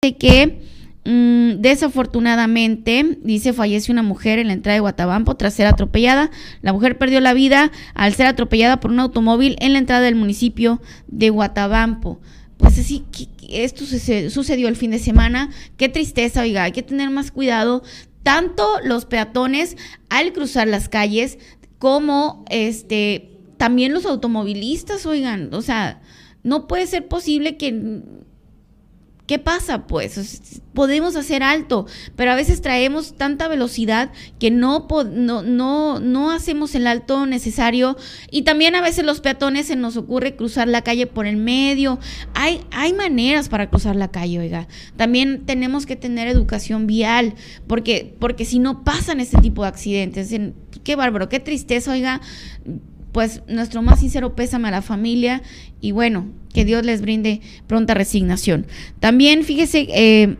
que mm, desafortunadamente, dice, fallece una mujer en la entrada de Guatabampo tras ser atropellada. La mujer perdió la vida al ser atropellada por un automóvil en la entrada del municipio de Guatabampo. Pues así, esto sucedió el fin de semana. Qué tristeza, oiga, hay que tener más cuidado. Tanto los peatones al cruzar las calles como este también los automovilistas, oigan, o sea, no puede ser posible que ¿Qué pasa? Pues podemos hacer alto, pero a veces traemos tanta velocidad que no, no, no, no hacemos el alto necesario y también a veces los peatones se nos ocurre cruzar la calle por el medio. Hay, hay maneras para cruzar la calle, oiga. También tenemos que tener educación vial, porque, porque si no pasan este tipo de accidentes, qué bárbaro, qué tristeza, oiga pues nuestro más sincero pésame a la familia y bueno, que Dios les brinde pronta resignación. También fíjese, eh,